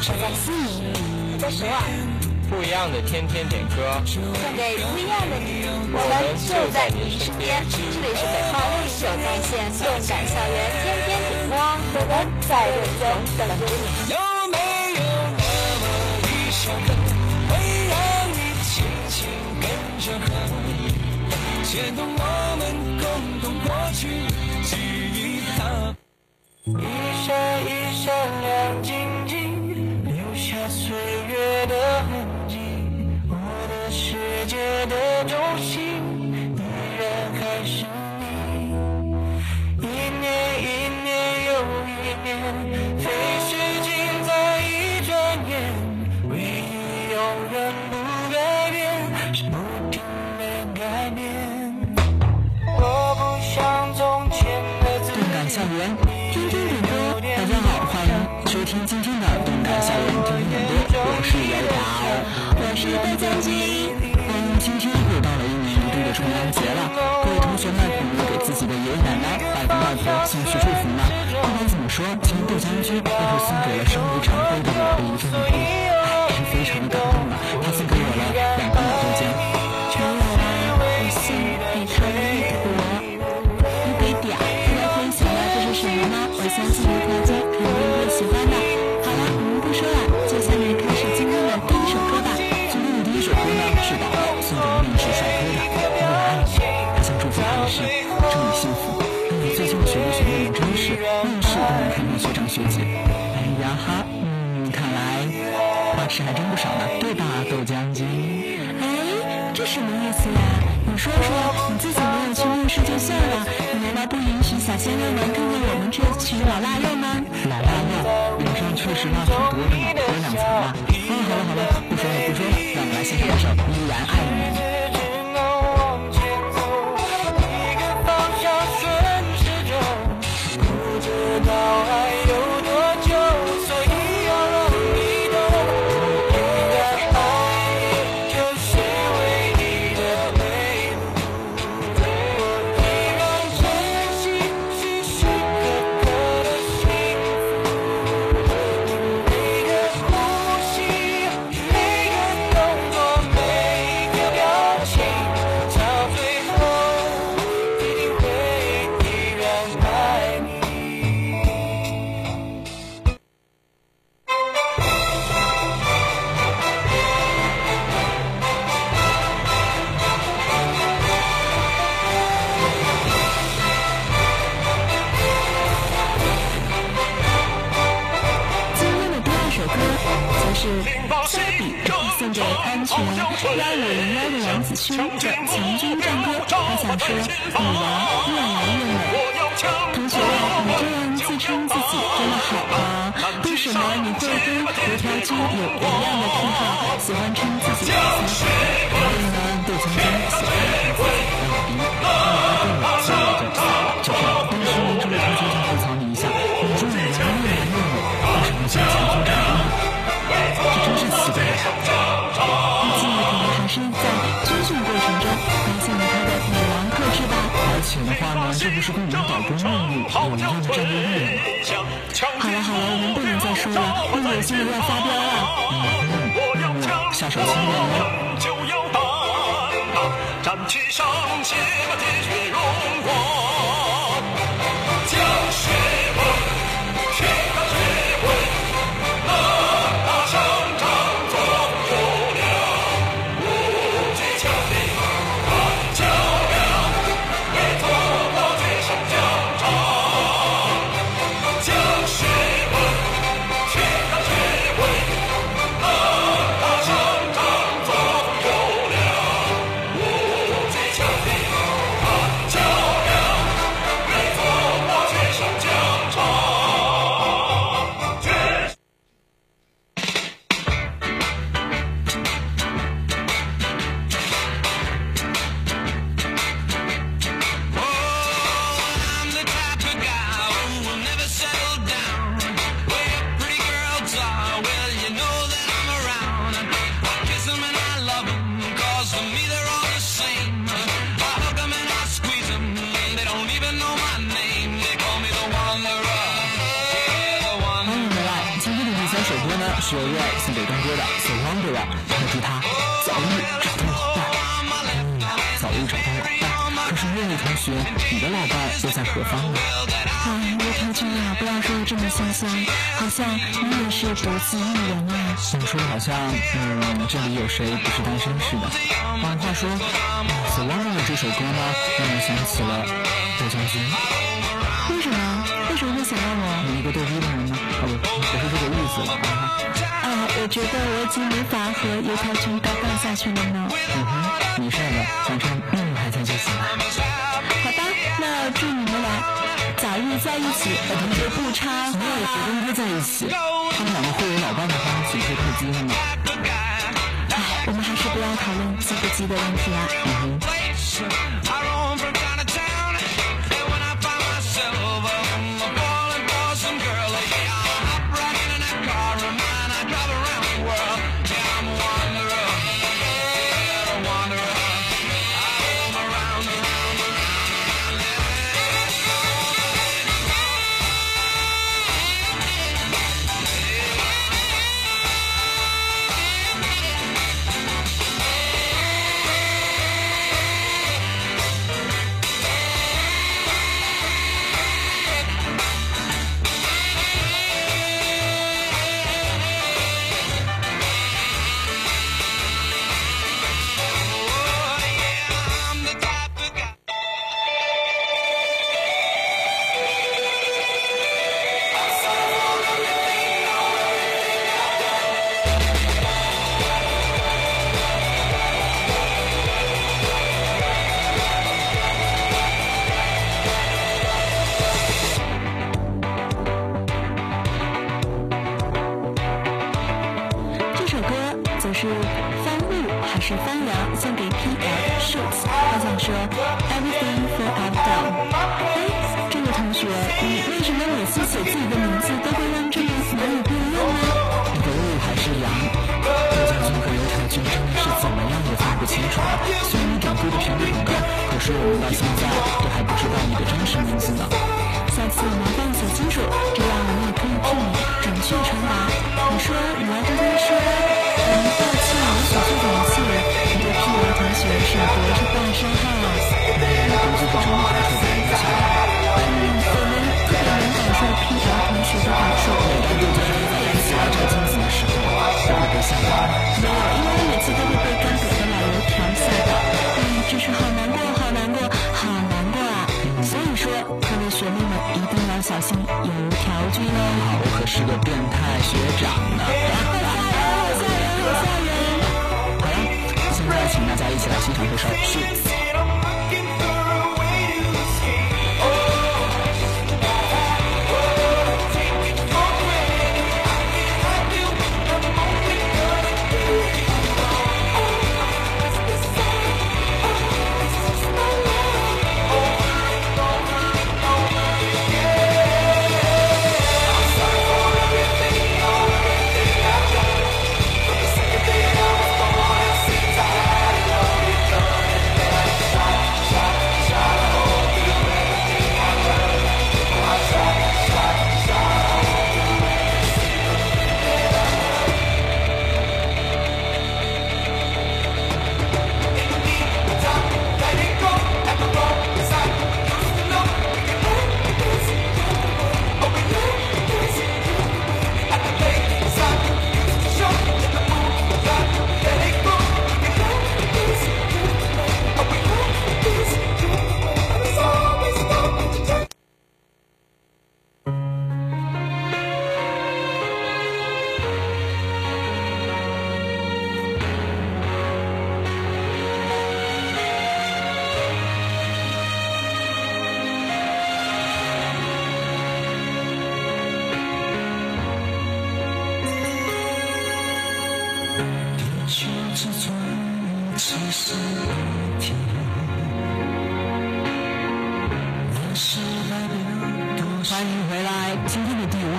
我在悉尼，我在首尔。不一样的天天点歌，送给不一样的你，我们就在你身边。这里是北方六零九在线动感校园天天点播，我们在认真等着你。有没有那么一首歌，会让你轻轻跟着和，牵动我们共同过去记忆它。一闪一的中心依然还是你，一年一年又一年，飞逝尽在一转眼，唯一永远不改变是不停的改变。我不像从前的自己。动感校园，天天点歌。大家好，欢迎收听今天的动感校园天天点歌，我是油条，我是大将军。平安节了，各位同学们有没有给自己的爷爷奶奶、外公外婆送去祝福呢？不管怎么说，今天豆将军都是送给了身为长辈的我的一份礼物，了，让的强军战歌，他想说女娃越来越美。同学，你这样自称自己真的好吗？为什么你会跟胡条君有一样的癖好，喜欢称自己为小水？因为呢，对强军喜欢的人而且的话呢，这不是跟我们导播任务我们样的战斗力吗？好了好了，我们不能再说了，不然现在要发飙了。下手轻点哦。是由 Ray 送给东哥的《So Wonder》，祝他早日找到老伴。嗯，早日找到老伴。可是 Ray 同学，你的老伴又在何方呢？哎，刘同学啊，不要说的这么心酸，好像你也是独自一人啊。怎么说好像，嗯，这里有谁不是单身似的？啊，话说，《So Wonder》这首歌呢，让我想起了刘将军。为什么？为什么会想到我？你一个逗逼的人呢？哦不，不是这个意思了啊。哎，我觉得我已经无法和油条君搭档下去了呢。嗯哼，没事的，反正命还在就行了。好吧，那祝你们俩早日在一起，和同学不差。没有和东哥在一起，他们两个会有老伴的话，岂不是太鸡了吗？哎，我们还是不要讨论鸡不鸡的问题了。嗯哼。是我们到现在可是个变态学长呢。好了，现在请大家一起来欣赏这首《Shoots》。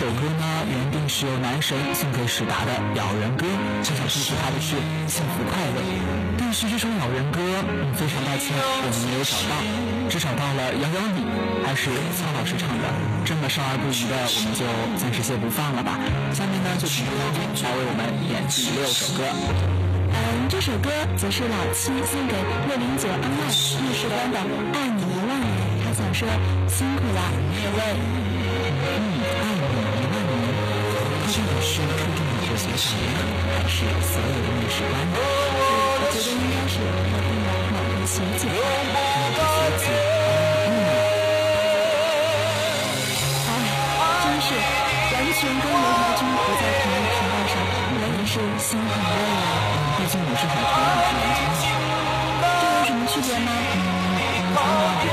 首歌呢，原定是由男神送给史达的《咬人歌》，这首祝福他的是幸福快乐。但是这首老人歌，非常抱歉，我们没有找到，只找到了咬咬你，还是曹老师唱的。这么少儿不宜的，我们就暂时先不放了吧。下面呢，就请张军来为我们演第六首歌。嗯，这首歌则是老七送给六零九 online 面试官的《爱你一万年》，他想说辛苦了各位。是注重你的学长呢，还是所有的面试官呢？我觉得应该是特定的某个学姐吧。某个学姐，嗯，哎，真是完全跟刘条君不在同一频道上，我也是心很累啊。毕竟我是海豚，你是蓝鲸。这有什么区别吗？嗯，我们俩比较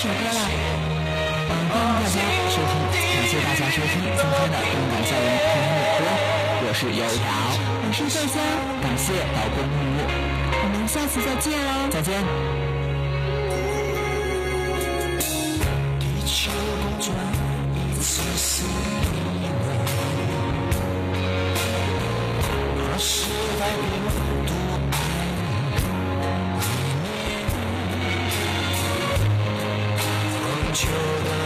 首歌了。嗯，欢迎大家收听，感谢大家收听今天的动感校园天天点歌，我是油条，我是豆香，感谢老公木木，我们下次再见喽。再见。children.